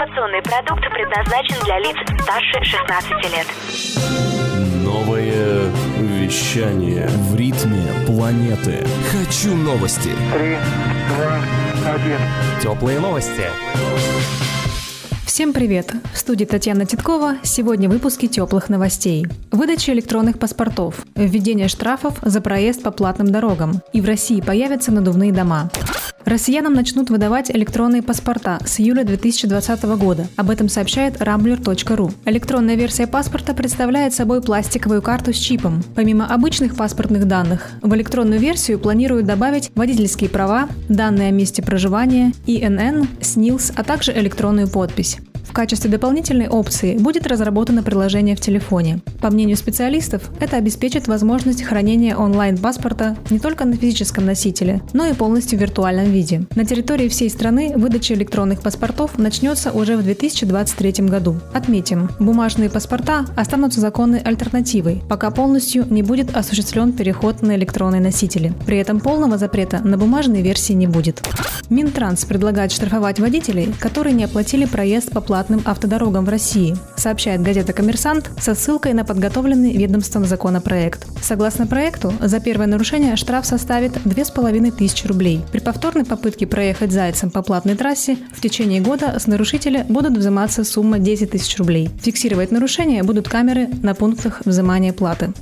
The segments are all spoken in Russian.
Информационный продукт предназначен для лиц старше 16 лет. Новое вещание. В ритме планеты. Хочу новости. Три, два, один. Теплые новости. Всем привет! В студии Татьяна Титкова. Сегодня выпуски теплых новостей. Выдача электронных паспортов, введение штрафов за проезд по платным дорогам. И в России появятся надувные дома. Россиянам начнут выдавать электронные паспорта с июля 2020 года. Об этом сообщает rambler.ru. Электронная версия паспорта представляет собой пластиковую карту с чипом. Помимо обычных паспортных данных, в электронную версию планируют добавить водительские права, данные о месте проживания, ИНН, СНИЛС, а также электронную подпись. В качестве дополнительной опции будет разработано приложение в телефоне. По мнению специалистов, это обеспечит возможность хранения онлайн-паспорта не только на физическом носителе, но и полностью в виртуальном виде. На территории всей страны выдача электронных паспортов начнется уже в 2023 году. Отметим, бумажные паспорта останутся законной альтернативой, пока полностью не будет осуществлен переход на электронные носители. При этом полного запрета на бумажные версии не будет. Минтранс предлагает штрафовать водителей, которые не оплатили проезд по платным автодорогам в России, сообщает газета «Коммерсант» со ссылкой на подготовленный ведомством законопроект. Согласно проекту, за первое нарушение штраф составит 2500 рублей. При повторной попытке проехать зайцем по платной трассе в течение года с нарушителя будут взиматься сумма 10 тысяч рублей. Фиксировать нарушения будут камеры на пунктах взимания платы.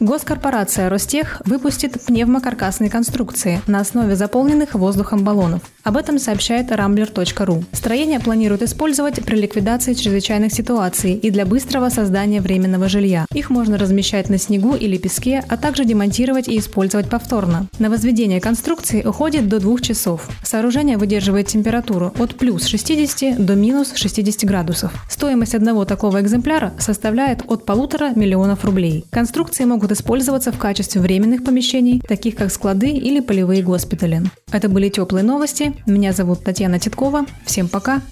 Госкорпорация «Ростех» выпустит пневмокаркасные конструкции на основе заполненных воздухом баллонов. Об этом сообщает rambler.ru. Строение планируют использовать при ликвидации чрезвычайных ситуаций и для быстрого создания временного жилья. Их можно размещать на снегу или песке, а также демонтировать и использовать повторно. На возведение конструкции уходит до двух часов. Сооружение выдерживает температуру от плюс 60 до минус 60 градусов. Стоимость одного такого экземпляра составляет от полутора миллионов рублей. Конструкции могут использоваться в качестве временных помещений, таких как склады или полевые госпитали. Это были теплые новости. Меня зовут Татьяна Титкова. Всем пока.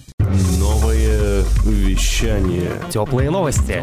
Новое вещание. Теплые новости.